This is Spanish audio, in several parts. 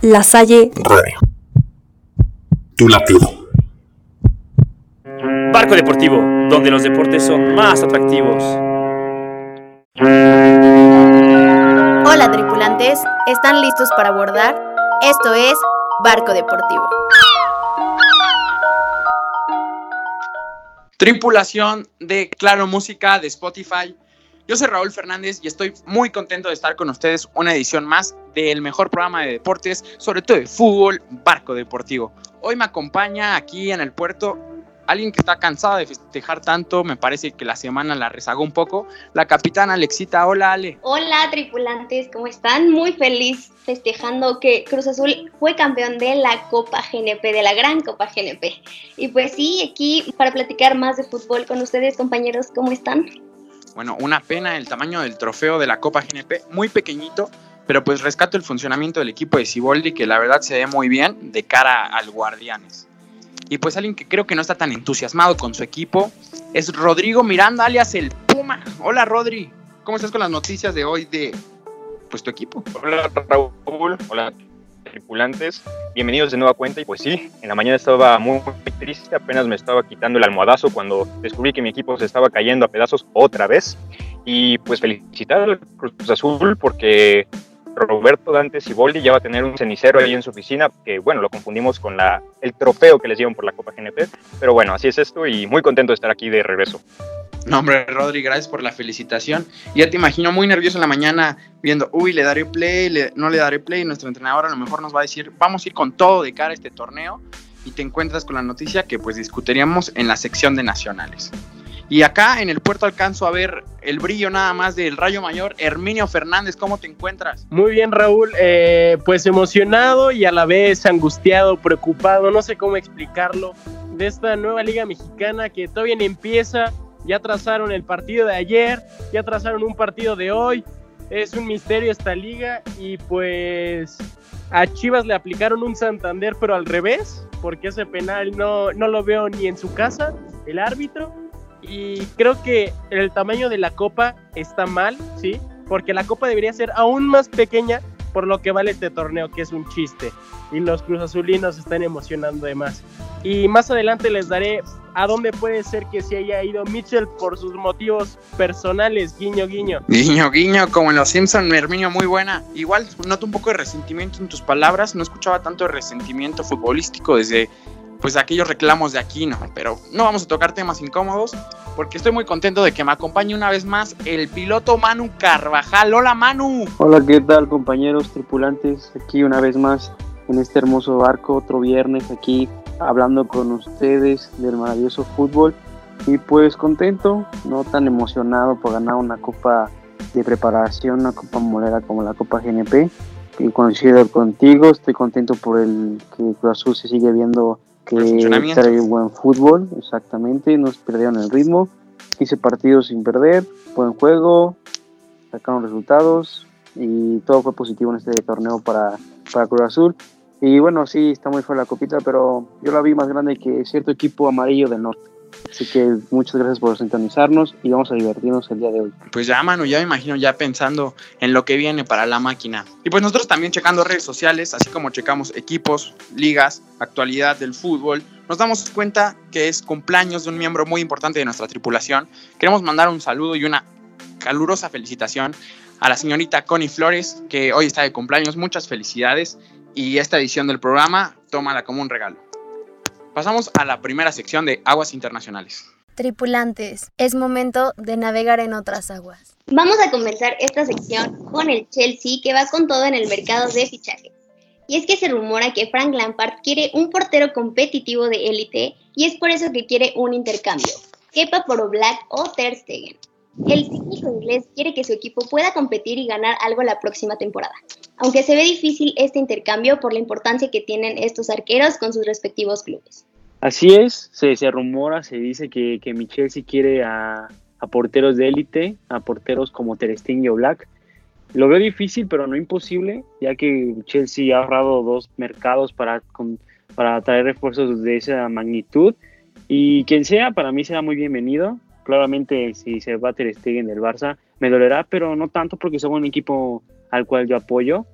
La Salle Radio. Tu latido. Barco Deportivo, donde los deportes son más atractivos. Hola tripulantes, ¿están listos para abordar? Esto es Barco Deportivo. Tripulación de Claro Música de Spotify. Yo soy Raúl Fernández y estoy muy contento de estar con ustedes una edición más del mejor programa de deportes, sobre todo de fútbol, Barco Deportivo. Hoy me acompaña aquí en el puerto alguien que está cansado de festejar tanto, me parece que la semana la rezagó un poco, la capitana Alexita. Hola, Ale. Hola, tripulantes, ¿cómo están? Muy feliz festejando que Cruz Azul fue campeón de la Copa GNP, de la gran Copa GNP. Y pues sí, aquí para platicar más de fútbol con ustedes, compañeros, ¿cómo están? Bueno, una pena el tamaño del trofeo de la Copa GNP, muy pequeñito, pero pues rescato el funcionamiento del equipo de Ciboldi, que la verdad se ve muy bien de cara al Guardianes. Y pues alguien que creo que no está tan entusiasmado con su equipo es Rodrigo Miranda, alias el Puma. Hola Rodri, ¿cómo estás con las noticias de hoy de pues tu equipo? Hola Raúl, hola tripulantes, bienvenidos de nueva cuenta. Y pues sí, en la mañana estaba muy, triste, apenas me estaba quitando el almohadazo cuando descubrí que mi equipo se estaba cayendo a pedazos otra vez. Y pues felicitar al Cruz Azul porque Roberto Dante Siboldi ya va a tener un cenicero ahí en su oficina, que bueno, lo confundimos con la, el trofeo que les dieron por la Copa GNP, pero bueno, así es esto y muy contento de estar aquí de regreso. No, hombre, Rodri, gracias por la felicitación. Ya te imagino muy nervioso en la mañana viendo, uy, le daré play, no le daré play. Nuestro entrenador a lo mejor nos va a decir, vamos a ir con todo de cara a este torneo. Y te encuentras con la noticia que pues discutiríamos en la sección de nacionales. Y acá en el puerto alcanzo a ver el brillo nada más del Rayo Mayor. Herminio Fernández, ¿cómo te encuentras? Muy bien, Raúl. Eh, pues emocionado y a la vez angustiado, preocupado, no sé cómo explicarlo, de esta nueva Liga Mexicana que todavía empieza. Ya trazaron el partido de ayer, ya trazaron un partido de hoy. Es un misterio esta liga y pues a Chivas le aplicaron un Santander pero al revés, porque ese penal no, no lo veo ni en su casa, el árbitro y creo que el tamaño de la copa está mal, ¿sí? Porque la copa debería ser aún más pequeña por lo que vale este torneo, que es un chiste. Y los Cruz Azulinos están emocionando de más. Y más adelante les daré a dónde puede ser que se haya ido Mitchell por sus motivos personales, guiño, guiño. Guiño, guiño, como en Los Simpson, Herminio, muy buena. Igual noto un poco de resentimiento en tus palabras, no escuchaba tanto de resentimiento futbolístico desde pues aquellos reclamos de aquí, ¿no? Pero no vamos a tocar temas incómodos porque estoy muy contento de que me acompañe una vez más el piloto Manu Carvajal. Hola Manu. Hola, ¿qué tal compañeros tripulantes? Aquí una vez más en este hermoso barco, otro viernes aquí hablando con ustedes del maravilloso fútbol y pues contento, no tan emocionado por ganar una copa de preparación, una copa molera como la Copa GNP. Y coincido contigo, estoy contento por el que Cruz Azul se sigue viendo que trae buen fútbol, exactamente, no perdieron el ritmo, 15 partidos sin perder, buen juego, sacaron resultados y todo fue positivo en este torneo para, para Cruz Azul. Y bueno, sí, está muy fuera la copita, pero yo la vi más grande que cierto equipo amarillo del norte. Así que muchas gracias por sintonizarnos y vamos a divertirnos el día de hoy. Pues ya, mano, ya me imagino ya pensando en lo que viene para la máquina. Y pues nosotros también checando redes sociales, así como checamos equipos, ligas, actualidad del fútbol, nos damos cuenta que es cumpleaños de un miembro muy importante de nuestra tripulación. Queremos mandar un saludo y una calurosa felicitación a la señorita Connie Flores, que hoy está de cumpleaños. Muchas felicidades y esta edición del programa, tómala como un regalo. Pasamos a la primera sección de aguas internacionales. Tripulantes, es momento de navegar en otras aguas. Vamos a comenzar esta sección con el Chelsea que va con todo en el mercado de fichajes. Y es que se rumora que Frank Lampard quiere un portero competitivo de élite y es por eso que quiere un intercambio. Kepa por Black o Ter Stegen. El técnico inglés quiere que su equipo pueda competir y ganar algo la próxima temporada, aunque se ve difícil este intercambio por la importancia que tienen estos arqueros con sus respectivos clubes. Así es, se, se rumora, se dice que, que Michel sí quiere a, porteros de élite, a porteros como Ter Stegen o Black. Lo veo difícil, pero no imposible, ya que Chelsea ha ahorrado dos mercados para, para traer refuerzos de esa magnitud. Y quien sea, para mí será muy bienvenido. Claramente, si se va a Ter Stegen del Barça, me dolerá, pero no tanto porque somos un equipo al cual yo apoyo.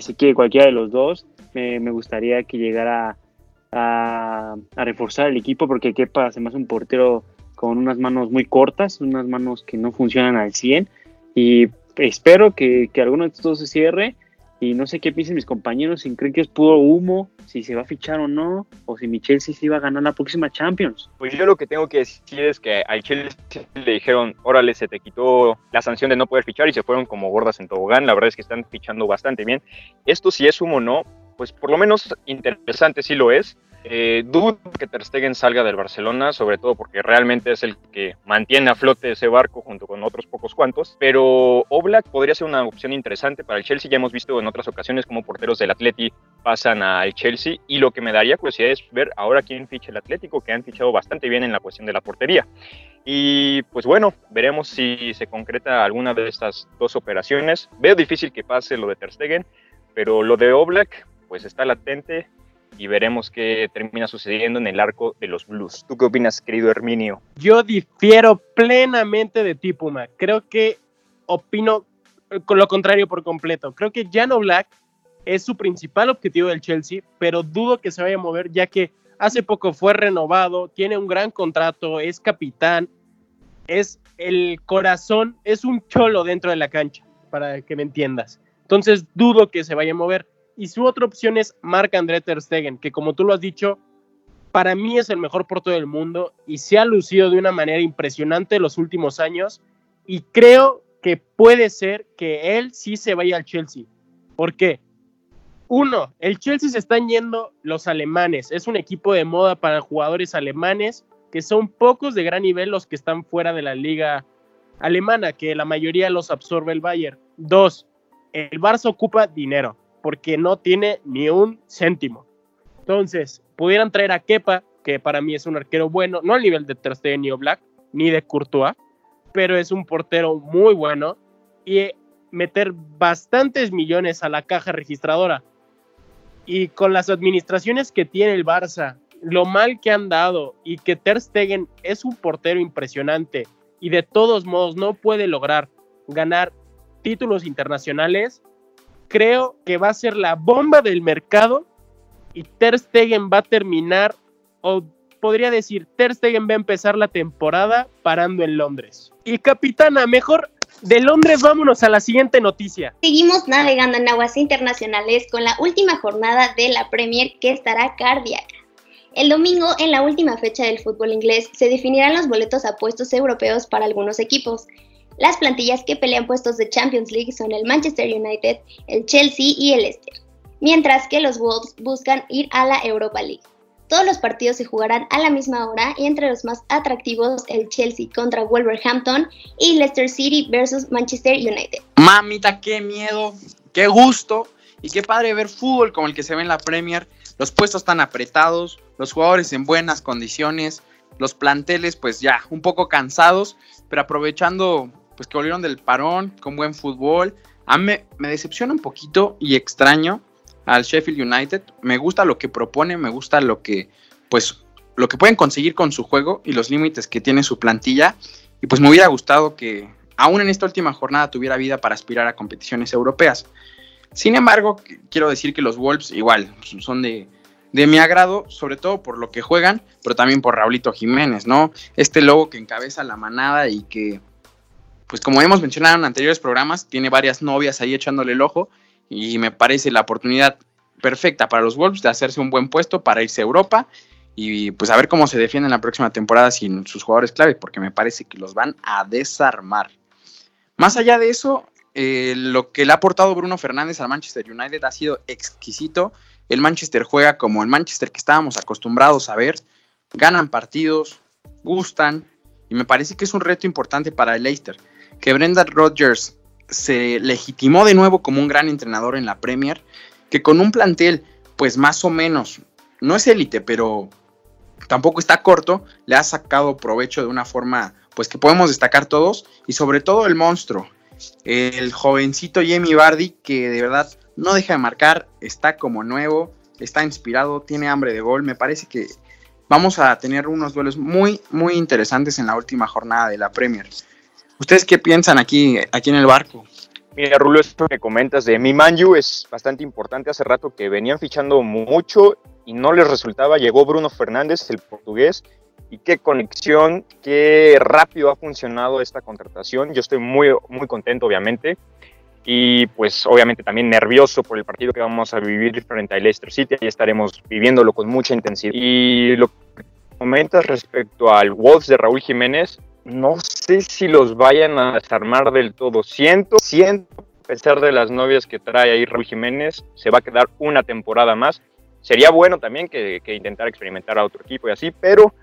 si quiere cualquiera de los dos, me gustaría que llegara a, a, reforzar el equipo porque Kepa se me hace un portero con unas manos muy cortas, unas manos que no funcionan al 100 y espero que, que alguno de estos se cierre y no sé qué piensan mis compañeros, si creen que es puro humo, si se va a fichar o no, o si mi Chelsea se iba a ganar la próxima Champions. Pues yo lo que tengo que decir es que al Chelsea le dijeron, órale, se te quitó la sanción de no poder fichar y se fueron como gordas en tobogán, la verdad es que están fichando bastante bien. Esto si es humo o no, pues por lo menos interesante sí lo es. Eh, dudo que Ter Stegen salga del Barcelona, sobre todo porque realmente es el que mantiene a flote ese barco junto con otros pocos cuantos. Pero Oblak podría ser una opción interesante para el Chelsea. Ya hemos visto en otras ocasiones como porteros del Atleti pasan al Chelsea. Y lo que me daría curiosidad es ver ahora quién ficha el Atlético, que han fichado bastante bien en la cuestión de la portería. Y pues bueno, veremos si se concreta alguna de estas dos operaciones. Veo difícil que pase lo de Ter Stegen, pero lo de Oblak pues está latente y veremos qué termina sucediendo en el arco de los Blues. ¿Tú qué opinas, querido Herminio? Yo difiero plenamente de ti, Puma. Creo que opino con lo contrario por completo. Creo que Jan Black es su principal objetivo del Chelsea, pero dudo que se vaya a mover ya que hace poco fue renovado, tiene un gran contrato, es capitán, es el corazón, es un cholo dentro de la cancha, para que me entiendas. Entonces dudo que se vaya a mover. Y su otra opción es Marc André Ter Stegen, que como tú lo has dicho, para mí es el mejor portero del mundo y se ha lucido de una manera impresionante los últimos años. Y creo que puede ser que él sí se vaya al Chelsea. ¿Por qué? Uno, el Chelsea se están yendo los alemanes. Es un equipo de moda para jugadores alemanes, que son pocos de gran nivel los que están fuera de la liga alemana, que la mayoría los absorbe el Bayern. Dos, el Barça ocupa dinero porque no tiene ni un céntimo. Entonces, pudieran traer a Kepa, que para mí es un arquero bueno, no al nivel de Ter Stegen ni ni de Courtois, pero es un portero muy bueno y meter bastantes millones a la caja registradora. Y con las administraciones que tiene el Barça, lo mal que han dado y que Ter Stegen es un portero impresionante y de todos modos no puede lograr ganar títulos internacionales, creo que va a ser la bomba del mercado y Ter Stegen va a terminar, o podría decir, Ter Stegen va a empezar la temporada parando en Londres. Y capitana, mejor de Londres vámonos a la siguiente noticia. Seguimos navegando en aguas internacionales con la última jornada de la Premier que estará cardíaca. El domingo, en la última fecha del fútbol inglés, se definirán los boletos a puestos europeos para algunos equipos. Las plantillas que pelean puestos de Champions League son el Manchester United, el Chelsea y el Leicester, mientras que los Wolves buscan ir a la Europa League. Todos los partidos se jugarán a la misma hora y entre los más atractivos el Chelsea contra Wolverhampton y Leicester City versus Manchester United. Mamita, qué miedo, qué gusto y qué padre ver fútbol como el que se ve en la Premier. Los puestos están apretados, los jugadores en buenas condiciones, los planteles pues ya un poco cansados, pero aprovechando pues que volvieron del parón con buen fútbol. A mí me, decepciona un poquito y extraño al Sheffield United. Me gusta lo que propone, me gusta lo que pues lo que pueden conseguir con su juego y los límites que tiene su plantilla. Y pues me hubiera gustado que aún en esta última jornada tuviera vida para aspirar a competiciones europeas. Sin embargo, quiero decir que los Wolves igual son de, de mi agrado, sobre todo por lo que juegan, pero también por Raulito Jiménez, ¿no? Este logo que encabeza la manada y que pues como hemos mencionado en anteriores programas, tiene varias novias ahí echándole el ojo y me parece la oportunidad perfecta para los Wolves de hacerse un buen puesto para irse a Europa y pues a ver cómo se defienden la próxima temporada sin sus jugadores clave, porque me parece que los van a desarmar. Más allá de eso, eh, lo que le ha aportado Bruno Fernández al Manchester United ha sido exquisito. El Manchester juega como el Manchester que estábamos acostumbrados a ver. Ganan partidos, gustan, y me parece que es un reto importante para el Leicester que Brendan Rodgers se legitimó de nuevo como un gran entrenador en la Premier, que con un plantel, pues más o menos, no es élite, pero tampoco está corto, le ha sacado provecho de una forma, pues que podemos destacar todos, y sobre todo el monstruo, el jovencito Jamie Bardi, que de verdad no deja de marcar, está como nuevo, está inspirado, tiene hambre de gol, me parece que vamos a tener unos duelos muy, muy interesantes en la última jornada de la Premier. ¿Ustedes qué piensan aquí, aquí en el barco? Mira, Rulo, esto que comentas de mi Manju es bastante importante. Hace rato que venían fichando mucho y no les resultaba. Llegó Bruno Fernández, el portugués, y qué conexión, qué rápido ha funcionado esta contratación. Yo estoy muy, muy contento, obviamente. Y pues obviamente también nervioso por el partido que vamos a vivir frente a Leicester City. Y estaremos viviéndolo con mucha intensidad. Y lo que comentas respecto al Wolves de Raúl Jiménez, no sé si los vayan a desarmar del todo. Siento, siento, a pesar de las novias que trae ahí Raúl Jiménez, se va a quedar una temporada más. Sería bueno también que, que intentar experimentar a otro equipo y así, pero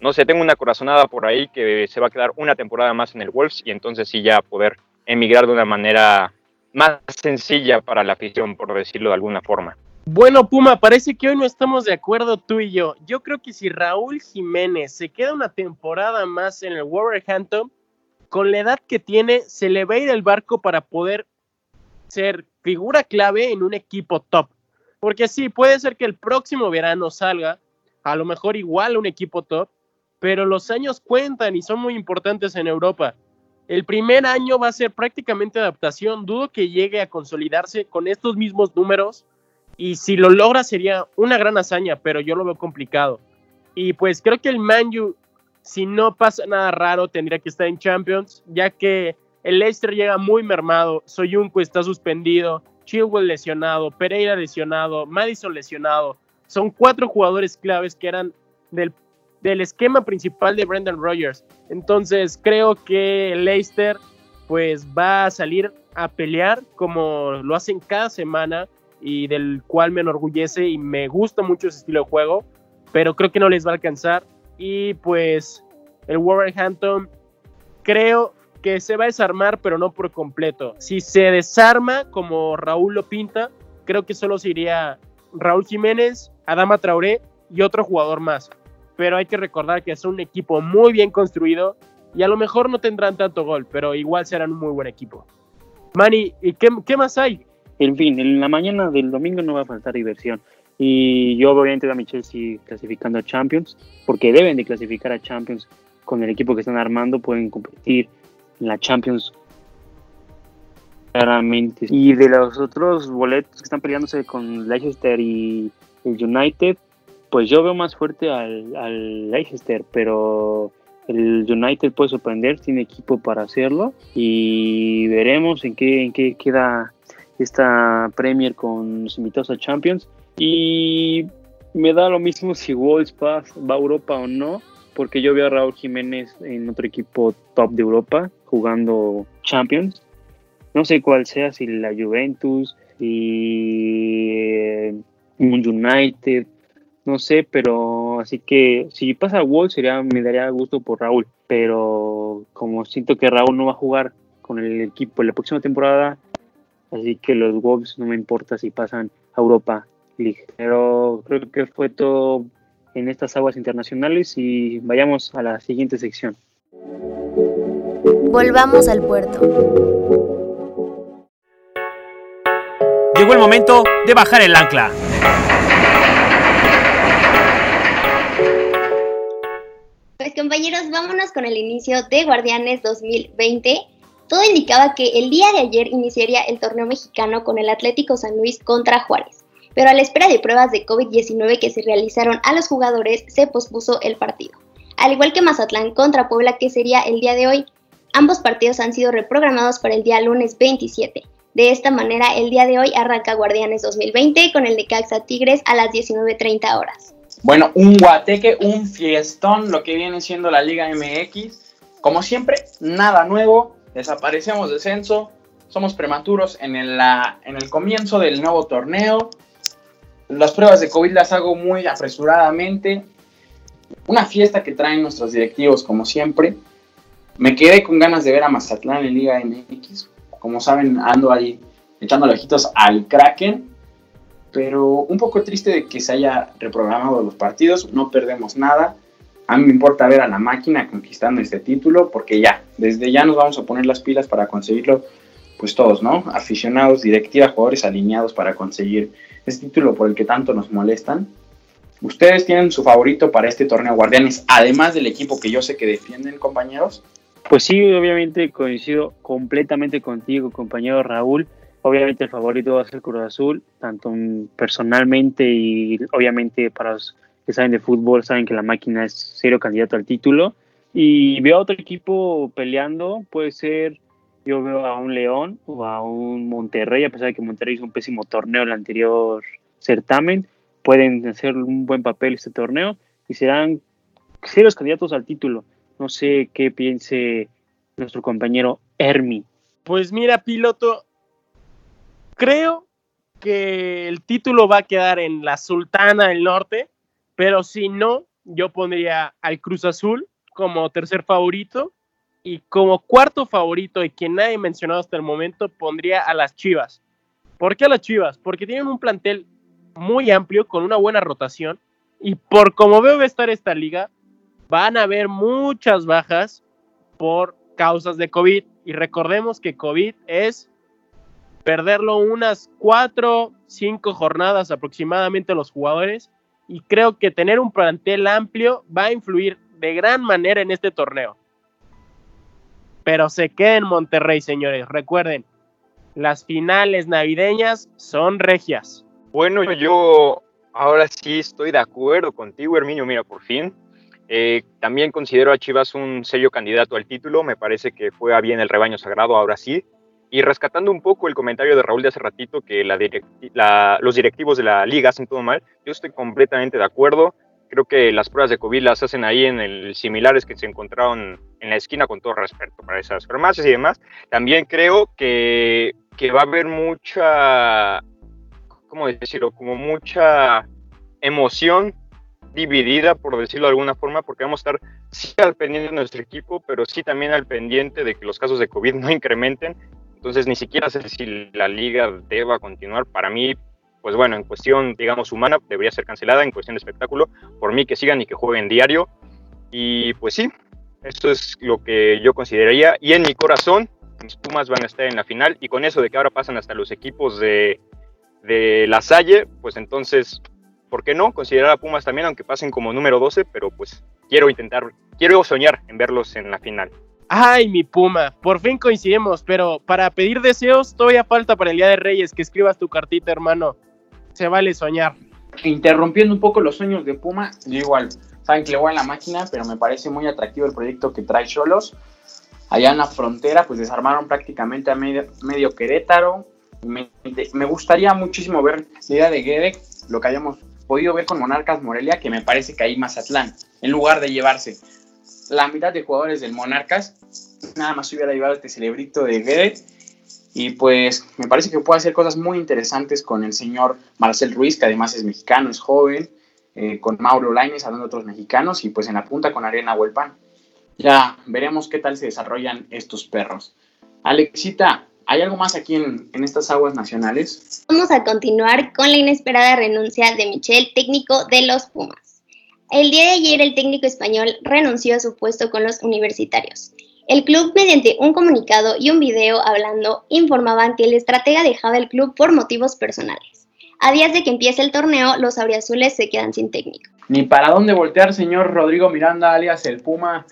no sé, tengo una corazonada por ahí que se va a quedar una temporada más en el Wolves y entonces sí ya poder emigrar de una manera más sencilla para la afición, por decirlo de alguna forma. Bueno, Puma, parece que hoy no estamos de acuerdo tú y yo. Yo creo que si Raúl Jiménez se queda una temporada más en el Wolverhampton, con la edad que tiene, se le va a ir el barco para poder ser figura clave en un equipo top. Porque sí, puede ser que el próximo verano salga, a lo mejor igual un equipo top, pero los años cuentan y son muy importantes en Europa. El primer año va a ser prácticamente adaptación, dudo que llegue a consolidarse con estos mismos números y si lo logra sería una gran hazaña, pero yo lo veo complicado. Y pues creo que el Manju, si no pasa nada raro, tendría que estar en Champions, ya que el Leicester llega muy mermado, Soyuncu está suspendido, Chilwell lesionado, Pereira lesionado, Madison lesionado. Son cuatro jugadores claves que eran del, del esquema principal de Brendan Rodgers. Entonces creo que el Leicester pues va a salir a pelear como lo hacen cada semana y del cual me enorgullece y me gusta mucho ese estilo de juego, pero creo que no les va a alcanzar. Y pues el Wolverhampton creo que se va a desarmar, pero no por completo. Si se desarma como Raúl lo pinta, creo que solo se iría Raúl Jiménez, Adama Traoré y otro jugador más. Pero hay que recordar que es un equipo muy bien construido y a lo mejor no tendrán tanto gol, pero igual serán un muy buen equipo. Manny, ¿y qué, qué más hay? En fin, en la mañana del domingo no va a faltar diversión. Y yo obviamente a mi Chelsea clasificando a Champions, porque deben de clasificar a Champions con el equipo que están armando, pueden competir en la Champions claramente. Y de los otros boletos que están peleándose con Leicester y el United, pues yo veo más fuerte al, al Leicester, pero el United puede sorprender, tiene equipo para hacerlo y veremos en qué, en qué queda esta Premier con los invitados a Champions. Y me da lo mismo si Wolves va, va a Europa o no, porque yo veo a Raúl Jiménez en otro equipo top de Europa jugando Champions. No sé cuál sea, si la Juventus, si eh, un United, no sé, pero así que si pasa a Wolves sería, me daría gusto por Raúl, pero como siento que Raúl no va a jugar con el equipo en la próxima temporada, Así que los Wolves no me importa si pasan a Europa League. Pero creo que fue todo en estas aguas internacionales y vayamos a la siguiente sección. Volvamos al puerto. Llegó el momento de bajar el ancla. Pues compañeros, vámonos con el inicio de Guardianes 2020 todo indicaba que el día de ayer iniciaría el torneo mexicano con el Atlético San Luis contra Juárez, pero a la espera de pruebas de COVID-19 que se realizaron a los jugadores se pospuso el partido. Al igual que Mazatlán contra Puebla que sería el día de hoy, ambos partidos han sido reprogramados para el día lunes 27. De esta manera, el día de hoy arranca Guardianes 2020 con el de Caxa Tigres a las 19.30 horas. Bueno, un guateque, un fiestón, lo que viene siendo la Liga MX. Como siempre, nada nuevo, desaparecemos de censo, somos prematuros en el, en el comienzo del nuevo torneo, las pruebas de COVID las hago muy apresuradamente, una fiesta que traen nuestros directivos como siempre, me quedé con ganas de ver a Mazatlán en Liga MX, como saben ando ahí echando ojitos al Kraken, pero un poco triste de que se haya reprogramado los partidos, no perdemos nada, a mí me importa ver a la máquina conquistando este título porque ya, desde ya nos vamos a poner las pilas para conseguirlo, pues todos, ¿no? Aficionados, directiva, jugadores alineados para conseguir este título por el que tanto nos molestan. Ustedes tienen su favorito para este torneo Guardianes, además del equipo que yo sé que defienden, compañeros. Pues sí, obviamente coincido completamente contigo, compañero Raúl. Obviamente el favorito va a ser Cruz Azul, tanto personalmente y obviamente para los que saben de fútbol saben que la máquina es serio candidato al título. Y veo a otro equipo peleando, puede ser, yo veo a un León o a un Monterrey, a pesar de que Monterrey hizo un pésimo torneo en el anterior certamen, pueden hacer un buen papel este torneo y serán serios candidatos al título. No sé qué piense nuestro compañero Hermi. Pues mira, piloto, creo que el título va a quedar en la Sultana del Norte, pero si no, yo pondría al Cruz Azul como tercer favorito y como cuarto favorito y quien nadie ha mencionado hasta el momento pondría a las Chivas. ¿Por qué a las Chivas? Porque tienen un plantel muy amplio con una buena rotación y por como veo estar esta liga, van a haber muchas bajas por causas de COVID y recordemos que COVID es perderlo unas cuatro, cinco jornadas aproximadamente los jugadores y creo que tener un plantel amplio va a influir de gran manera en este torneo. Pero se queda en Monterrey, señores. Recuerden, las finales navideñas son regias. Bueno, yo ahora sí estoy de acuerdo contigo, Herminio. Mira, por fin. Eh, también considero a Chivas un sello candidato al título. Me parece que fue a bien el rebaño sagrado, ahora sí. Y rescatando un poco el comentario de Raúl de hace ratito, que los directivos de la liga hacen todo mal, yo estoy completamente de acuerdo. Creo que las pruebas de COVID las hacen ahí en el similares que se encontraron en la esquina, con todo respeto para esas farmacias y demás. También creo que, que va a haber mucha, ¿cómo decirlo? Como mucha emoción dividida, por decirlo de alguna forma, porque vamos a estar sí al pendiente de nuestro equipo, pero sí también al pendiente de que los casos de COVID no incrementen entonces, ni siquiera sé si la liga deba continuar. Para mí, pues bueno, en cuestión, digamos, humana, debería ser cancelada. En cuestión de espectáculo, por mí que sigan y que jueguen diario. Y pues sí, eso es lo que yo consideraría. Y en mi corazón, mis Pumas van a estar en la final. Y con eso de que ahora pasan hasta los equipos de, de la Salle, pues entonces, ¿por qué no? Considerar a Pumas también, aunque pasen como número 12, pero pues quiero intentar, quiero soñar en verlos en la final. Ay, mi Puma, por fin coincidimos, pero para pedir deseos todavía falta para el Día de Reyes que escribas tu cartita, hermano. Se vale soñar. Interrumpiendo un poco los sueños de Puma, yo igual, saben que le voy a la máquina, pero me parece muy atractivo el proyecto que trae Cholos. Allá en la frontera, pues desarmaron prácticamente a medio, Querétaro. Me, me, gustaría muchísimo ver la idea de Guedek, lo que hayamos podido ver con Monarcas Morelia, que me parece que ahí Mazatlán, en lugar de llevarse la mitad de jugadores del Monarcas. Nada más hubiera llevado este celebrito de Guedet. Y pues me parece que puede hacer cosas muy interesantes con el señor Marcel Ruiz, que además es mexicano, es joven, eh, con Mauro Laines, hablando de otros mexicanos, y pues en la punta con Arena Huelpan. Ya veremos qué tal se desarrollan estos perros. Alexita, ¿hay algo más aquí en, en estas aguas nacionales? Vamos a continuar con la inesperada renuncia de Michel, técnico de los Pumas. El día de ayer el técnico español renunció a su puesto con los universitarios. El club, mediante un comunicado y un video hablando, informaban que el estratega dejaba el club por motivos personales. A días de que empiece el torneo, los auriazules se quedan sin técnico. Ni para dónde voltear, señor Rodrigo Miranda, alias el Puma,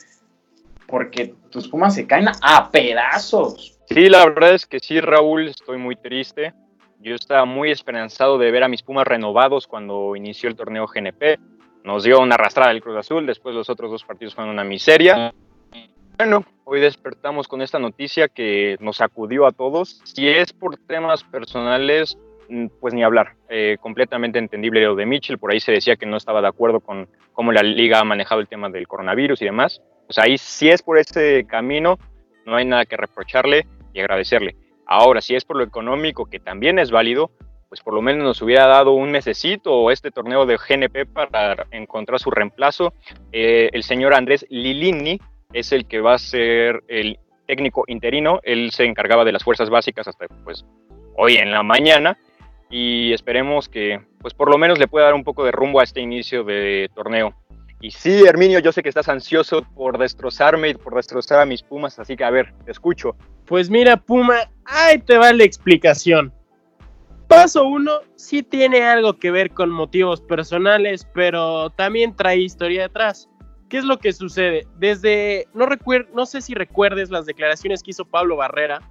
porque tus Pumas se caen a pedazos. Sí, la verdad es que sí, Raúl, estoy muy triste. Yo estaba muy esperanzado de ver a mis Pumas renovados cuando inició el torneo GNP nos dio una arrastrada el Cruz Azul, después los otros dos partidos fueron una miseria. Bueno, hoy despertamos con esta noticia que nos sacudió a todos. Si es por temas personales, mm, pues ni hablar. Eh, completamente entendible lo de Mitchell. Por ahí se decía que no estaba de acuerdo con cómo la liga ha manejado el tema del coronavirus y demás. Pues ahí, si es por ese camino, no hay nada que reprocharle y agradecerle. Ahora, si es por lo económico, que también es válido, pues por lo menos nos hubiera dado un mesecito o este torneo de GNP para encontrar su reemplazo. Eh, el señor Andrés Lilini es el que va a ser el técnico interino. Él se encargaba de las fuerzas básicas hasta pues hoy en la mañana y esperemos que pues por lo menos le pueda dar un poco de rumbo a este inicio de torneo. Y sí, Herminio, yo sé que estás ansioso por destrozarme y por destrozar a mis Pumas, así que a ver, te escucho. Pues mira, Puma, ahí te va la explicación. Paso uno sí tiene algo que ver con motivos personales, pero también trae historia detrás. ¿qué es lo que sucede? Desde, no, recuer, no sé si recuerdes las declaraciones que hizo Pablo Barrera.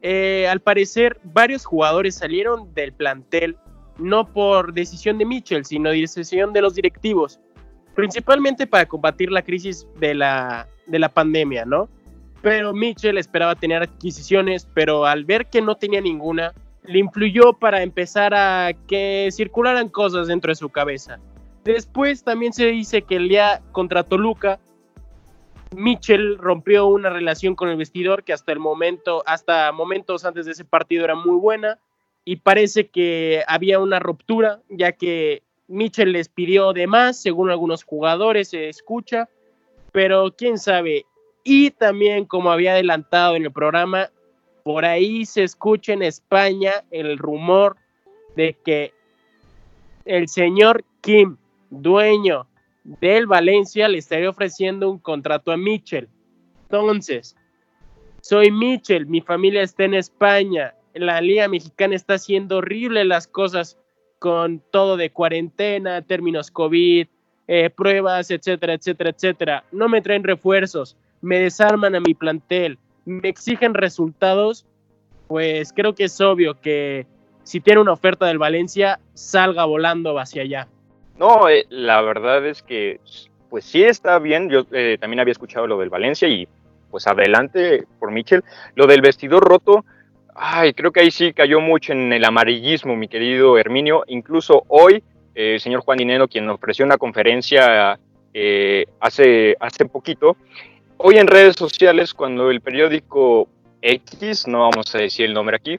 Eh, al parecer, varios jugadores salieron del plantel, no por decisión de Mitchell, sino decisión de los directivos, principalmente para combatir la crisis de la, de la pandemia, ¿no? Pero Mitchell esperaba tener adquisiciones, pero al ver que no tenía ninguna, le influyó para empezar a que circularan cosas dentro de su cabeza. Después también se dice que el día contra Toluca, Mitchell rompió una relación con el vestidor que hasta el momento, hasta momentos antes de ese partido era muy buena y parece que había una ruptura ya que Mitchell les pidió de más, según algunos jugadores se escucha, pero quién sabe. Y también como había adelantado en el programa, por ahí se escucha en España el rumor de que el señor Kim dueño del Valencia, le estaría ofreciendo un contrato a Mitchell. Entonces, soy Mitchell, mi familia está en España, la Liga Mexicana está haciendo horrible las cosas con todo de cuarentena, términos COVID, eh, pruebas, etcétera, etcétera, etcétera. No me traen refuerzos, me desarman a mi plantel, me exigen resultados, pues creo que es obvio que si tiene una oferta del Valencia, salga volando hacia allá. No, eh, la verdad es que pues sí está bien. Yo eh, también había escuchado lo del Valencia y pues adelante por Michel. Lo del vestidor roto, ay, creo que ahí sí cayó mucho en el amarillismo, mi querido Herminio. Incluso hoy, eh, el señor Juan Dineno, quien ofreció una conferencia hace, hace poquito, hoy en redes sociales, cuando el periódico X, no vamos a decir el nombre aquí,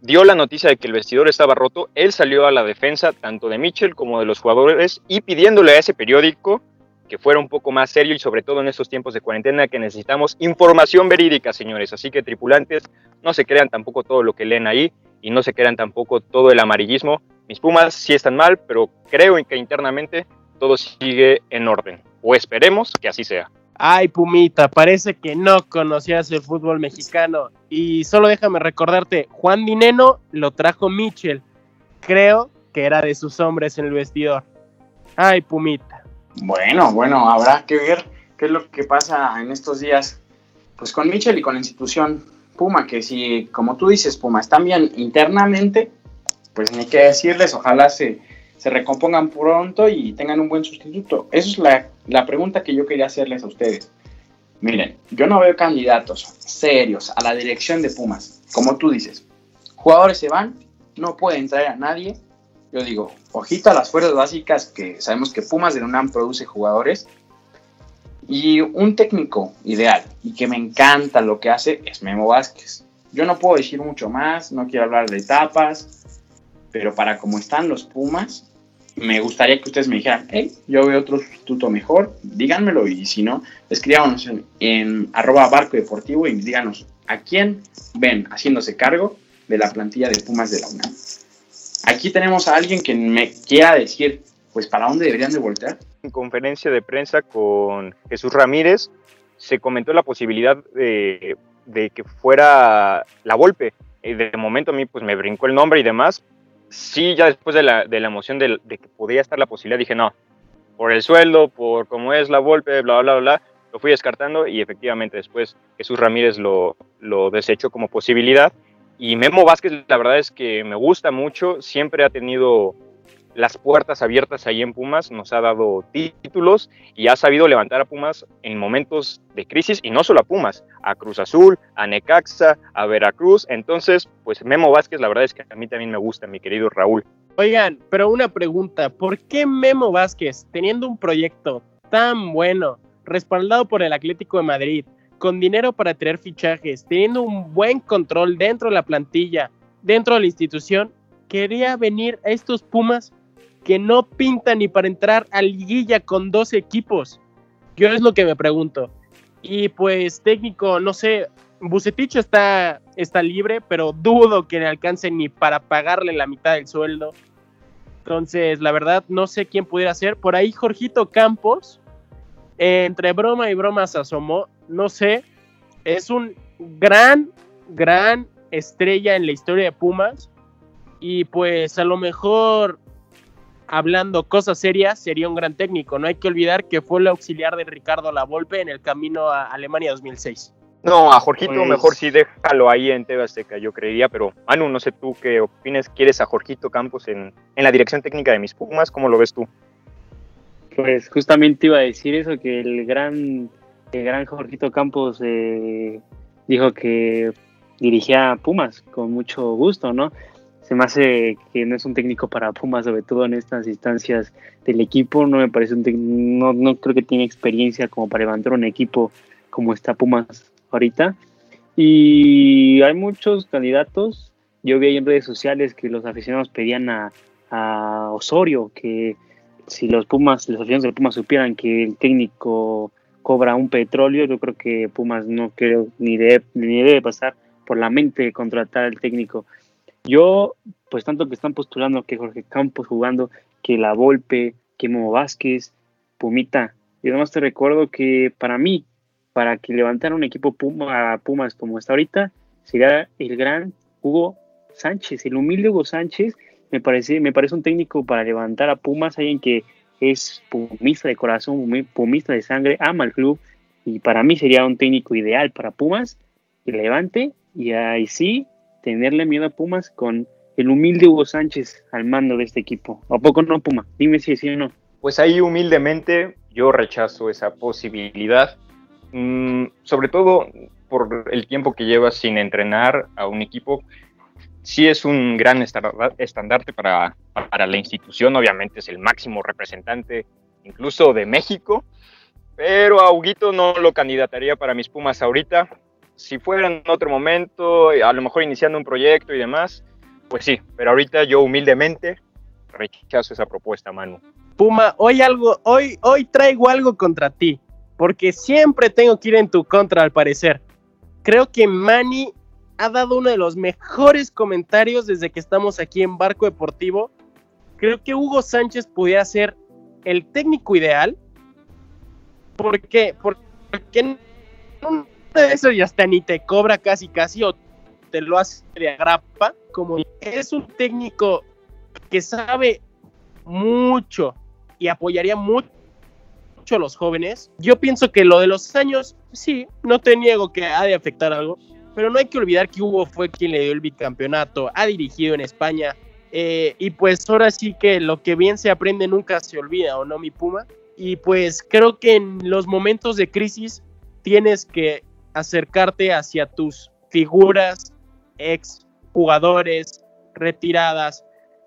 dio la noticia de que el vestidor estaba roto, él salió a la defensa tanto de Mitchell como de los jugadores y pidiéndole a ese periódico que fuera un poco más serio y sobre todo en estos tiempos de cuarentena que necesitamos información verídica, señores. Así que tripulantes, no se crean tampoco todo lo que leen ahí y no se crean tampoco todo el amarillismo. Mis Pumas sí están mal, pero creo que internamente todo sigue en orden. O esperemos que así sea. Ay, Pumita, parece que no conocías el fútbol mexicano. Y solo déjame recordarte, Juan Dineno lo trajo Mitchell. Creo que era de sus hombres en el vestidor. Ay, Pumita. Bueno, bueno, habrá que ver qué es lo que pasa en estos días, pues con Mitchell y con la institución Puma, que si, como tú dices, Puma, están bien internamente, pues ni qué decirles, ojalá se, se recompongan pronto y tengan un buen sustituto. Esa es la, la pregunta que yo quería hacerles a ustedes. Miren, yo no veo candidatos serios a la dirección de Pumas, como tú dices. Jugadores se van, no pueden traer a nadie. Yo digo, ojito a las fuerzas básicas que sabemos que Pumas de UNAM produce jugadores. Y un técnico ideal y que me encanta lo que hace es Memo Vázquez. Yo no puedo decir mucho más, no quiero hablar de etapas, pero para cómo están los Pumas, me gustaría que ustedes me dijeran, hey, yo veo otro sustituto mejor, díganmelo y si no, escríbanos en, en arroba barco deportivo y díganos a quién ven haciéndose cargo de la plantilla de Pumas de la UNAM. Aquí tenemos a alguien que me quiera decir, pues, para dónde deberían de voltear. En conferencia de prensa con Jesús Ramírez se comentó la posibilidad de, de que fuera la Volpe. De momento a mí pues me brincó el nombre y demás, sí, ya después de la, de la emoción de, de, que podía estar la posibilidad, dije, no, por el sueldo, por cómo es la golpe, bla, bla, bla, bla, lo fui descartando y efectivamente después Jesús Ramírez lo, lo desechó como posibilidad. Y Memo Vázquez, la verdad es que me gusta mucho, siempre ha tenido las puertas abiertas ahí en Pumas, nos ha dado títulos y ha sabido levantar a Pumas en momentos de crisis y no solo a Pumas, a Cruz Azul, a Necaxa, a Veracruz. Entonces, pues Memo Vázquez, la verdad es que a mí también me gusta, mi querido Raúl. Oigan, pero una pregunta, ¿por qué Memo Vázquez, teniendo un proyecto tan bueno, respaldado por el Atlético de Madrid, con dinero para traer fichajes, teniendo un buen control dentro de la plantilla, dentro de la institución, quería venir a estos Pumas que no pinta ni para entrar a liguilla con dos equipos. Yo es lo que me pregunto. Y pues técnico, no sé, Bucetich está, está libre, pero dudo que le alcance ni para pagarle la mitad del sueldo. Entonces, la verdad, no sé quién pudiera ser. Por ahí Jorgito Campos, entre broma y broma se asomó, no sé, es un gran, gran estrella en la historia de Pumas. Y pues a lo mejor hablando cosas serias, sería un gran técnico. No hay que olvidar que fue el auxiliar de Ricardo Lavolpe en el camino a Alemania 2006. No, a Jorgito Pues- mejor sí déjalo ahí en TV Azteca, yo creería, pero Manu, no sé tú qué opinas, ¿quieres a Jorgito Campos en, en la dirección técnica de mis Pumas? ¿Cómo lo ves tú? Pues justamente iba a decir eso, que el gran, el gran Jorgito Campos eh, dijo que dirigía a Pumas con mucho gusto, ¿no? Se me hace que no es un técnico para Pumas, sobre todo en estas instancias del equipo. No me parece un no, no creo que tiene experiencia como para levantar un equipo como está Pumas ahorita. Y hay muchos candidatos. Yo vi en redes sociales que los aficionados pedían a, a Osorio, que si los Pumas, los aficionados de Pumas supieran que el técnico cobra un petróleo, yo creo que Pumas no creo ni debe, ni debe pasar por la mente contratar al técnico. Yo, pues tanto que están postulando que Jorge Campos jugando, que La Volpe, que Momo Vázquez, Pumita. Yo nomás te recuerdo que para mí, para que levantara un equipo Puma, Pumas como está ahorita, sería el gran Hugo Sánchez, el humilde Hugo Sánchez, me parece, me parece un técnico para levantar a Pumas, alguien que es pumista de corazón, pumi- pumista de sangre, ama al club, y para mí sería un técnico ideal para Pumas, que levante, y ahí sí, tenerle miedo a Pumas con el humilde Hugo Sánchez al mando de este equipo. ¿A poco no, Puma? Dime si sí o no. Pues ahí humildemente yo rechazo esa posibilidad, Mm, sobre todo por el tiempo que llevas sin entrenar a un equipo. Sí es un gran estandarte para, para la institución, obviamente es el máximo representante incluso de México, pero a Huguito no lo candidataría para mis Pumas ahorita. Si fuera en otro momento, a lo mejor iniciando un proyecto y demás, pues sí, pero ahorita yo humildemente rechazo esa propuesta, Manu. Puma, hoy algo, hoy, hoy traigo algo contra ti, porque siempre tengo que ir en tu contra al parecer. Creo que Manny ha dado uno de los mejores comentarios desde que estamos aquí en Barco Deportivo. Creo que Hugo Sánchez pudiera ser el técnico ideal. ¿Por qué? Porque en uno de esos ya hasta ni te cobra casi casi o te lo hace de agrapa. Como es un técnico que sabe mucho y apoyaría mucho a los jóvenes. Yo pienso que lo de los años, sí, no te niego que ha de afectar algo, pero no hay que olvidar que Hugo fue quien le dio el bicampeonato, ha dirigido en España, eh, y pues ahora sí que lo que bien se aprende nunca se olvida, ¿o no, mi Puma? Y pues creo que en los momentos de crisis tienes que acercarte hacia tus figuras, ex jugadores, retiradas,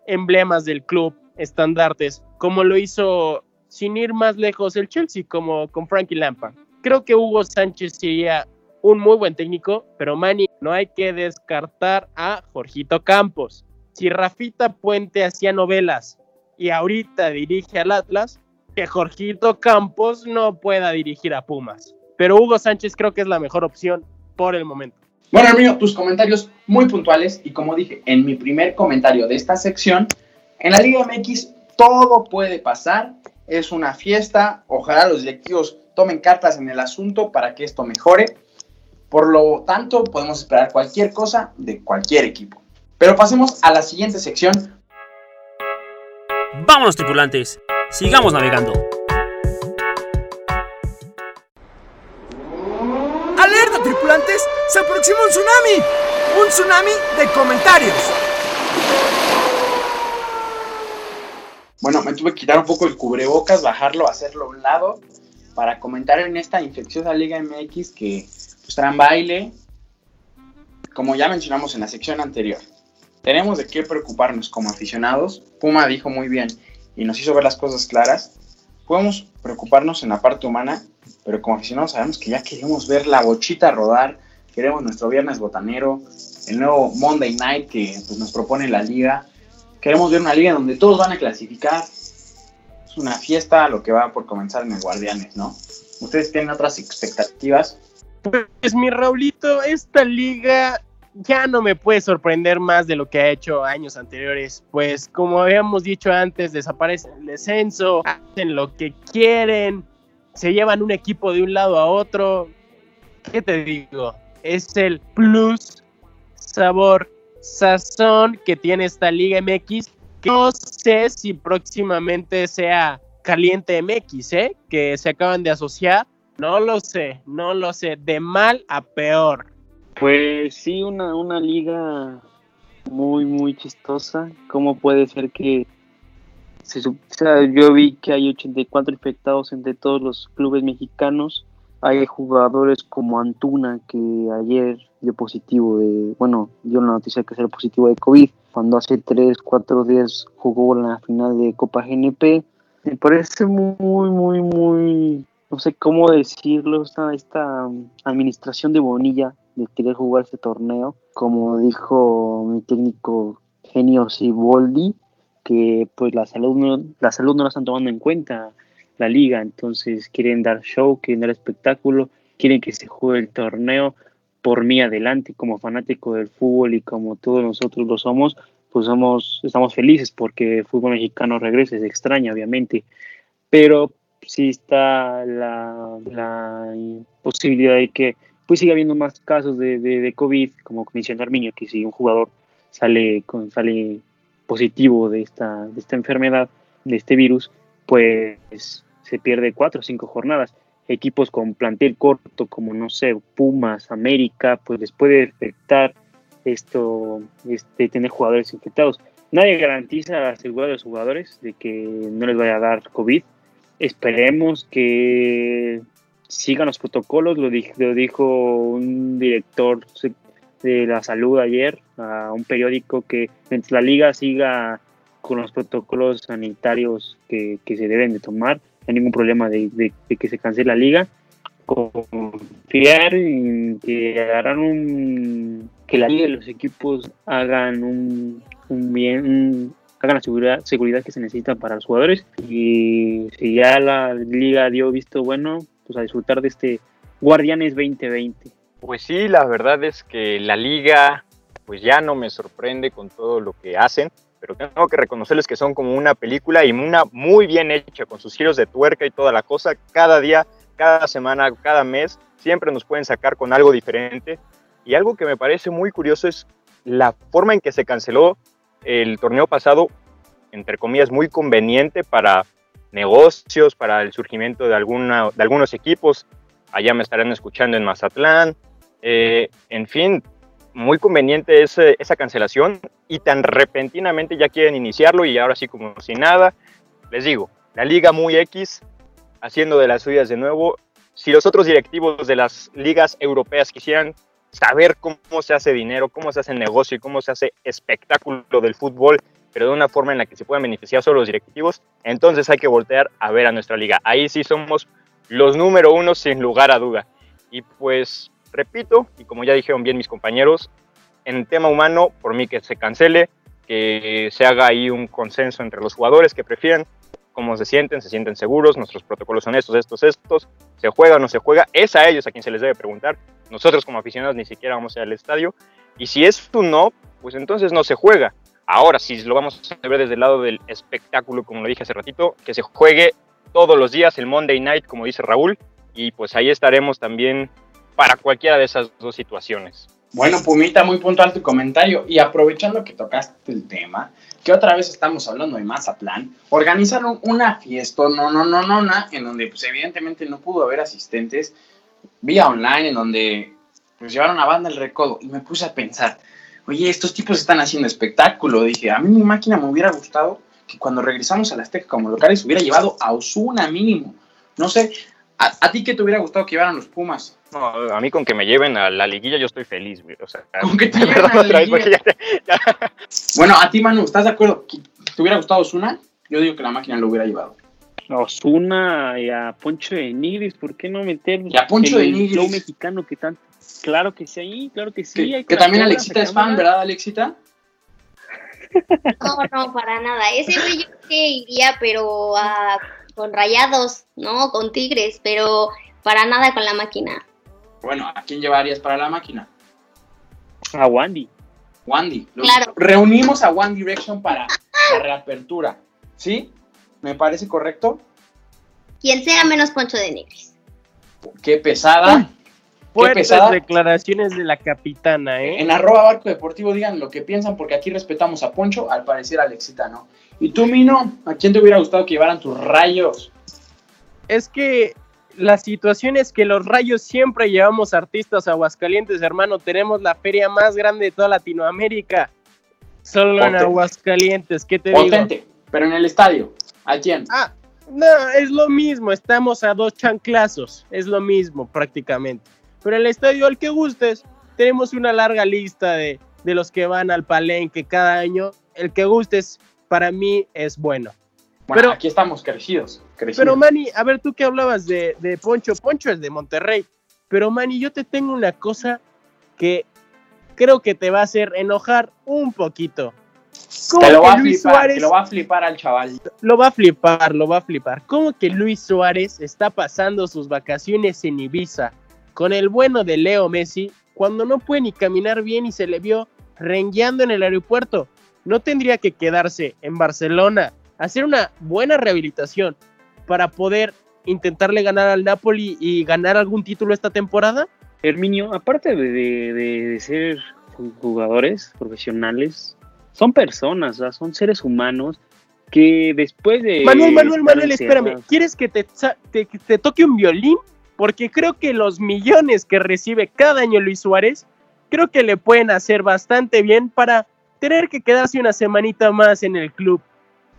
emblemas del club, estandartes, como lo hizo sin ir más lejos el Chelsea, como con Frankie Lampard. Creo que Hugo Sánchez sería un muy buen técnico, pero Manny, no hay que descartar a Jorgito Campos. Si Rafita Puente hacía novelas y ahorita dirige al Atlas, que Jorgito Campos no pueda dirigir a Pumas. Pero Hugo Sánchez creo que es la mejor opción por el momento. Bueno, Herminio, tus comentarios muy puntuales y como dije en mi primer comentario de esta sección, en la Liga MX todo puede pasar, es una fiesta, ojalá los directivos tomen cartas en el asunto para que esto mejore. Por lo tanto, podemos esperar cualquier cosa de cualquier equipo. Pero pasemos a la siguiente sección. Vámonos, tripulantes. Sigamos navegando. ¡Se aproxima un tsunami! ¡Un tsunami de comentarios! Bueno, me tuve que quitar un poco el cubrebocas, bajarlo, hacerlo a un lado para comentar en esta infecciosa Liga MX que pues traen baile, como ya mencionamos en la sección anterior. Tenemos de qué preocuparnos como aficionados. Puma dijo muy bien y nos hizo ver las cosas claras. Podemos preocuparnos en la parte humana, pero como aficionados sabemos que ya queremos ver la bochita rodar, queremos nuestro viernes botanero, el nuevo Monday Night que pues, nos propone la liga. Queremos ver una liga donde todos van a clasificar. Es una fiesta lo que va por comenzar en el Guardianes, ¿no? ¿Ustedes tienen otras expectativas? Pues mi Raulito, esta liga ya no me puede sorprender más de lo que ha hecho años anteriores. Pues como habíamos dicho antes, desaparece el descenso, hacen lo que quieren, se llevan un equipo de un lado a otro. ¿Qué te digo? Es el plus, sabor, sazón que tiene esta Liga MX no sé si próximamente sea Caliente MX, ¿eh? Que se acaban de asociar. No lo sé, no lo sé. De mal a peor. Pues sí, una, una liga muy, muy chistosa. ¿Cómo puede ser que se, yo vi que hay 84 infectados entre todos los clubes mexicanos? Hay jugadores como Antuna que ayer dio positivo de, bueno, dio la noticia que era positivo de COVID, cuando hace 3, 4 días jugó la final de Copa GNP. Me parece muy, muy, muy, no sé cómo decirlo, esta, esta administración de Bonilla de querer jugar este torneo, como dijo mi técnico genio Siboldi, que pues la salud no, la salud no la están tomando en cuenta la liga, entonces quieren dar show, quieren dar espectáculo, quieren que se juegue el torneo por mí adelante como fanático del fútbol y como todos nosotros lo somos, pues somos, estamos felices porque el fútbol mexicano regrese, es extraña obviamente, pero sí está la, la posibilidad de que pues siga habiendo más casos de, de, de COVID, como mencionó Arminio, que si un jugador sale, con, sale positivo de esta, de esta enfermedad, de este virus, pues se pierde cuatro o cinco jornadas. Equipos con plantel corto, como no sé, Pumas, América, pues les puede afectar esto, este, tener jugadores infectados. Nadie garantiza la seguridad de los jugadores de que no les vaya a dar COVID. Esperemos que sigan los protocolos, lo lo dijo un director de la salud ayer a un periódico que mientras la liga siga con los protocolos sanitarios que, que se deben de tomar, hay ningún problema de, que se cancele la liga. Confiar en que harán que la liga y los equipos hagan un, bien, hagan la seguridad, seguridad que se necesita para los jugadores y si ya la liga dio visto bueno, pues a disfrutar de este Guardianes 2020. Pues sí, la verdad es que la liga pues ya no me sorprende con todo lo que hacen, pero tengo que reconocerles que son como una película y una muy bien hecha, con sus giros de tuerca y toda la cosa. Cada día, cada semana, cada mes, siempre nos pueden sacar con algo diferente. Y algo que me parece muy curioso es la forma en que se canceló el torneo pasado, entre comillas, muy conveniente para negocios, para el surgimiento de, alguna, de algunos equipos. Allá me estarán escuchando en Mazatlán. Eh, en fin, muy conveniente ese, esa cancelación y tan repentinamente ya quieren iniciarlo y ahora sí como si nada. Les digo, la liga muy X, haciendo de las suyas de nuevo. Si los otros directivos de las ligas europeas quisieran saber cómo se hace dinero, cómo se hace negocio y cómo se hace espectáculo del fútbol, pero de una forma en la que se puedan beneficiar solo los directivos, entonces hay que voltear a ver a nuestra liga. Ahí sí somos los número uno sin lugar a duda. Y pues repito, y como ya dijeron bien mis compañeros, en tema humano, por mí que se cancele, que se haga ahí un consenso entre los jugadores que prefieran, cómo se sienten, se sienten seguros, nuestros protocolos son estos, estos, estos, se juega o no se juega, es a ellos a quien se les debe preguntar, nosotros como aficionados ni siquiera vamos a ir al estadio, y si es un no, pues entonces no se juega. Ahora, si lo vamos a ver desde el lado del espectáculo, como lo dije hace ratito, que se juegue todos los días el Monday Night, como dice Raúl, y pues ahí estaremos también para cualquiera de esas dos situaciones. Bueno, Pumita, muy puntual tu comentario. Y aprovechando que tocaste el tema, que otra vez estamos hablando de Mazatlán, organizaron una fiesta, no, no, no, no, no, en donde pues evidentemente no pudo haber asistentes, vía online, en donde pues llevaron a banda el recodo. Y me puse a pensar, oye, estos tipos están haciendo espectáculo. Dije, a mí mi máquina me hubiera gustado que cuando regresamos a la Azteca como locales hubiera llevado a Osuna mínimo. No sé, ¿a, ¿a ti qué te hubiera gustado que llevaran los Pumas? No, a mí con que me lleven a la liguilla yo estoy feliz, güey. O sea, con que te lleven a la liguilla. Ya, ya. Bueno, a ti, Manu, ¿estás de acuerdo? ¿Te hubiera gustado Osuna? Yo digo que la máquina lo hubiera llevado. A Osuna y a Poncho de Nigris, ¿por qué no meter y a Poncho el de Nigris? flow mexicano que tanto? Claro que sí, claro que sí. Que, que también Alexita es fan, ¿verdad, Alexita? No, no, para nada. Ese güey yo que iría, pero a, con rayados, ¿no? Con tigres, pero para nada con la máquina. Bueno, ¿a quién llevarías para la máquina? A Wandy. Wandy. Claro. Reunimos a One Direction para la reapertura. ¿Sí? ¿Me parece correcto? Quien sea menos Poncho de Nigris. Qué pesada. Fuertes pesada. declaraciones de la capitana, ¿eh? En arroba barco deportivo digan lo que piensan porque aquí respetamos a Poncho, al parecer a Alexita no. Y tú, Mino, ¿a quién te hubiera gustado que llevaran tus rayos? Es que la situación es que los rayos siempre llevamos artistas a Aguascalientes, hermano. Tenemos la feria más grande de toda Latinoamérica. Solo en. Aguascalientes, ¿qué te digo? Potente, pero en el estadio. ¿A quién? Ah, no, es lo mismo, estamos a dos chanclazos, es lo mismo prácticamente. Pero en el estadio, al que gustes, tenemos una larga lista de, de los que van al palenque cada año. El que gustes, para mí, es bueno. Bueno, pero- aquí estamos crecidos. crecidos. Pero Manny, a ver, tú que hablabas de, de Poncho, Poncho es de Monterrey. Pero Manny, yo te tengo una cosa que creo que te va a hacer enojar un poquito. ¿Cómo te lo que va a Luis flipar, Suárez te lo va a flipar al chaval. lo va a flipar, lo va a flipar. ¿Cómo que Luis Suárez está pasando sus vacaciones en Ibiza con el bueno de Leo Messi cuando no puede ni caminar bien y se le vio rengueando en el aeropuerto? ¿No tendría que quedarse en Barcelona, hacer una buena rehabilitación para poder intentarle ganar al Napoli y ganar algún título esta temporada? Herminio, aparte de, de- de- ser jugadores profesionales, son personas, son seres humanos que después de... Manuel, Manuel, Manuel, espérame. ¿Quieres que te, te- que te toque un violín? Porque creo que los millones que recibe cada año Luis Suárez, creo que le pueden hacer bastante bien para tener que quedarse una semanita más en el club.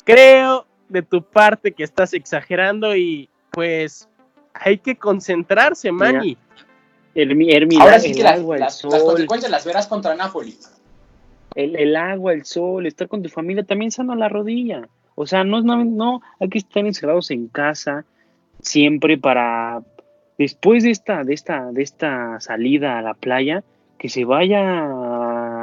Creo de tu parte que estás exagerando y pues hay que concentrarse, Manny. Hermi, Ahora el sí que las, agua, el las- las consecuencias las verás contra Napoli. el, el agua, el sol, estar con tu familia, también sana la rodilla. O sea, no, no, no, hay que estar encerrados en casa siempre para, después de esta, de esta, de esta salida a la playa, que se vaya a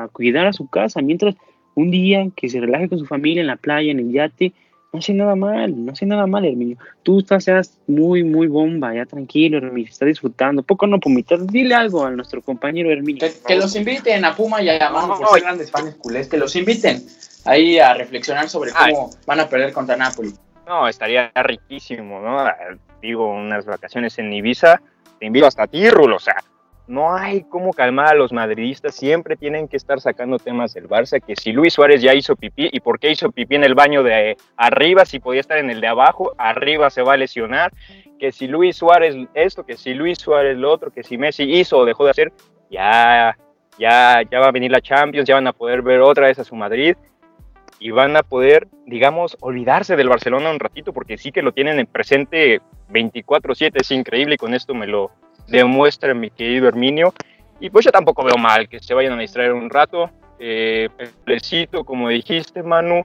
cuidar a su casa, mientras un día que se relaje con su familia en la playa, en el yate, no hace nada mal, no hace nada mal, Herminio. Tú estás ya muy, muy bomba, ya tranquilo, Herminio, estás disfrutando. Poco no pumitar, dile algo a nuestro compañero Herminio. Que, que los inviten a Puma y a Manu por No, ser grandes fans culés, que los inviten ahí a reflexionar sobre cómo van a perder contra Napoli. No, estaría riquísimo, ¿no? Digo, unas vacaciones en Ibiza, te invito hasta ti, Rulo, o sea, no hay cómo calmar a los madridistas, siempre tienen que estar sacando temas del Barça, que si Luis Suárez ya hizo pipí, ¿y por qué hizo pipí en el baño de arriba si podía estar en el de abajo? Arriba se va a lesionar, que si Luis Suárez esto, que si Luis Suárez lo otro, que si Messi hizo o dejó de hacer, ya, ya, ya va a venir la Champions, ya van a poder ver otra vez a su Madrid y van a poder, digamos, olvidarse del Barcelona un ratito, porque sí que lo tienen en presente 24/7, es increíble y con esto me lo demuestra mi querido Herminio. Y pues yo tampoco veo mal que se vayan a distraer un rato. Eh, como dijiste, Manu,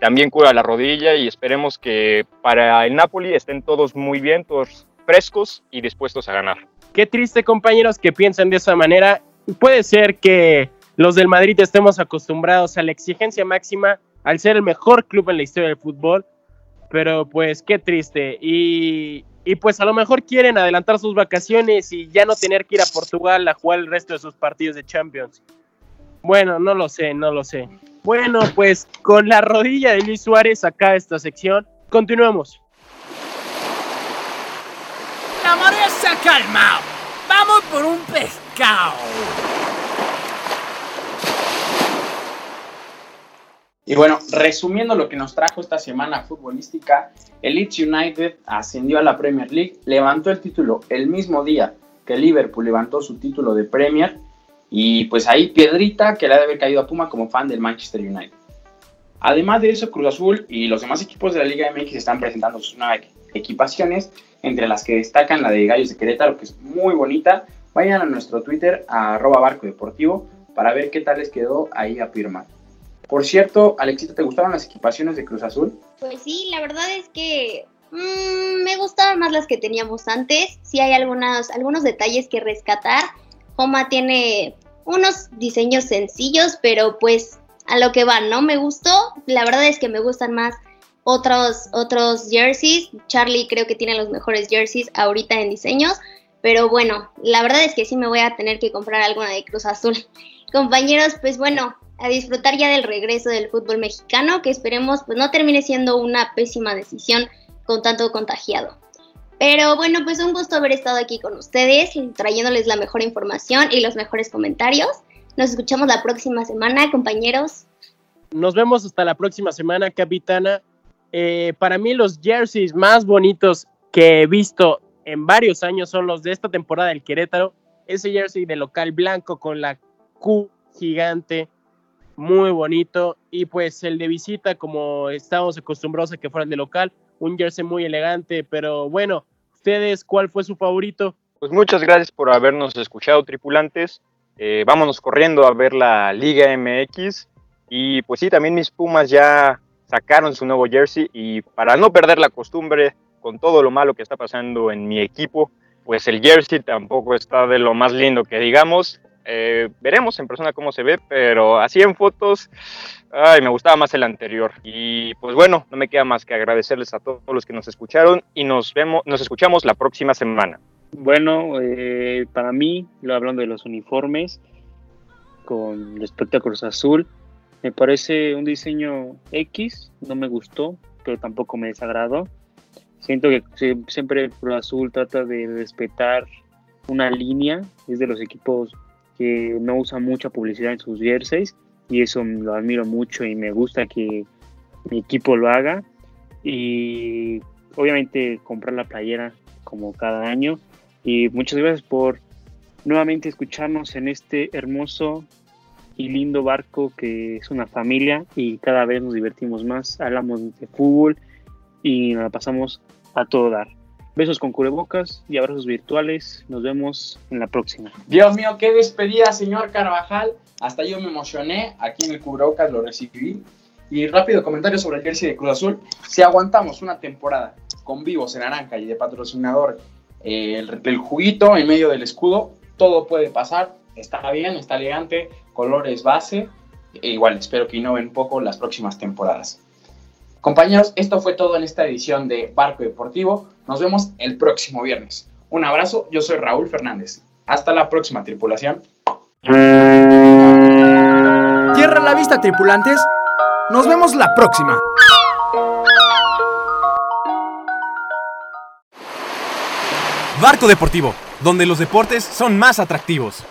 también cura la rodilla y esperemos que para el Napoli estén todos muy bien, todos frescos y dispuestos a ganar. Qué triste, compañeros, que piensan de esa manera. Puede ser que los del Madrid estemos acostumbrados a la exigencia máxima al ser el mejor club en la historia del fútbol, pero pues qué triste. Y, y pues a lo mejor quieren adelantar sus vacaciones y ya no tener que ir a Portugal a jugar el resto de sus partidos de Champions. Bueno, no lo sé, no lo sé. Bueno, pues con la rodilla de Luis Suárez acá esta sección, continuamos. La marea se ha calmado. Vamos por un pescado. Y bueno, resumiendo lo que nos trajo esta semana futbolística, el Leeds United ascendió a la Premier League, levantó el título el mismo día que Liverpool levantó su título de Premier y pues ahí piedrita que le ha de haber caído a Puma como fan del Manchester United. Además de eso, Cruz Azul y los demás equipos de la Liga MX están presentando sus nuevas equipaciones, entre las que destacan la de Gallos de Querétaro, que es muy bonita. Vayan a nuestro Twitter, a arroba barco deportivo, para ver qué tal les quedó ahí a firmar. Por cierto, Alexita, ¿te gustaron las equipaciones de Cruz Azul? Pues sí, la verdad es que mm, me gustaban más las que teníamos antes. Sí hay algunos, algunos detalles que rescatar. Homa tiene unos diseños sencillos, pero pues a lo que va, ¿no? Me gustó. La verdad es que me gustan más otros, otros jerseys. Charlie creo que tiene los mejores jerseys ahorita en diseños. Pero bueno, la verdad es que sí me voy a tener que comprar alguna de Cruz Azul. Compañeros, pues bueno, a disfrutar ya del regreso del fútbol mexicano, que esperemos pues no termine siendo una pésima decisión con tanto contagiado. Pero bueno, pues un gusto haber estado aquí con ustedes, trayéndoles la mejor información y los mejores comentarios. Nos escuchamos la próxima semana, compañeros. Nos vemos hasta la próxima semana, capitana. Eh, para mí los jerseys más bonitos que he visto en varios años son los de esta temporada del Querétaro. Ese jersey de local blanco con la Q gigante, muy bonito. Y pues el de visita, como estábamos acostumbrados a que fuera el de local, un jersey muy elegante. Pero bueno, ustedes, ¿cuál fue su favorito? Pues muchas gracias por habernos escuchado, tripulantes. Eh, vámonos corriendo a ver la Liga MX. Y pues sí, también mis Pumas ya sacaron su nuevo jersey y para no perder la costumbre con todo lo malo que está pasando en mi equipo, pues el jersey tampoco está de lo más lindo que digamos. Eh, veremos en persona cómo se ve, pero así en fotos, ay, me gustaba más el anterior. Y pues bueno, no me queda más que agradecerles a todos los que nos escucharon y nos vemos, nos escuchamos la próxima semana. Bueno, eh, para mí, hablando de los uniformes, con respecto a Cruz Azul, me parece un diseño X, no me gustó, pero tampoco me desagradó. Siento que siempre Cruz Azul trata de respetar una línea, es de los equipos que no usa mucha publicidad en sus jerseys y eso lo admiro mucho y me gusta que mi equipo lo haga y obviamente comprar la playera como cada año y muchas gracias por nuevamente escucharnos en este hermoso y lindo barco que es una familia y cada vez nos divertimos más, hablamos de fútbol y nos la pasamos a todo dar. Besos con cubrebocas y abrazos virtuales. Nos vemos en la próxima. Dios mío, qué despedida, señor Carvajal. Hasta yo me emocioné. Aquí en el cubrebocas lo recibí. Y rápido comentario sobre el jersey de Cruz Azul. Si aguantamos una temporada con vivos en naranja y de patrocinador eh, el, el juguito en medio del escudo, todo puede pasar. Está bien, está elegante, colores base. E igual espero que innoven un poco las próximas temporadas. Compañeros, esto fue todo en esta edición de Barco Deportivo. Nos vemos el próximo viernes. Un abrazo, yo soy Raúl Fernández. Hasta la próxima, tripulación. Tierra la vista, tripulantes. Nos vemos la próxima. Barco Deportivo, donde los deportes son más atractivos.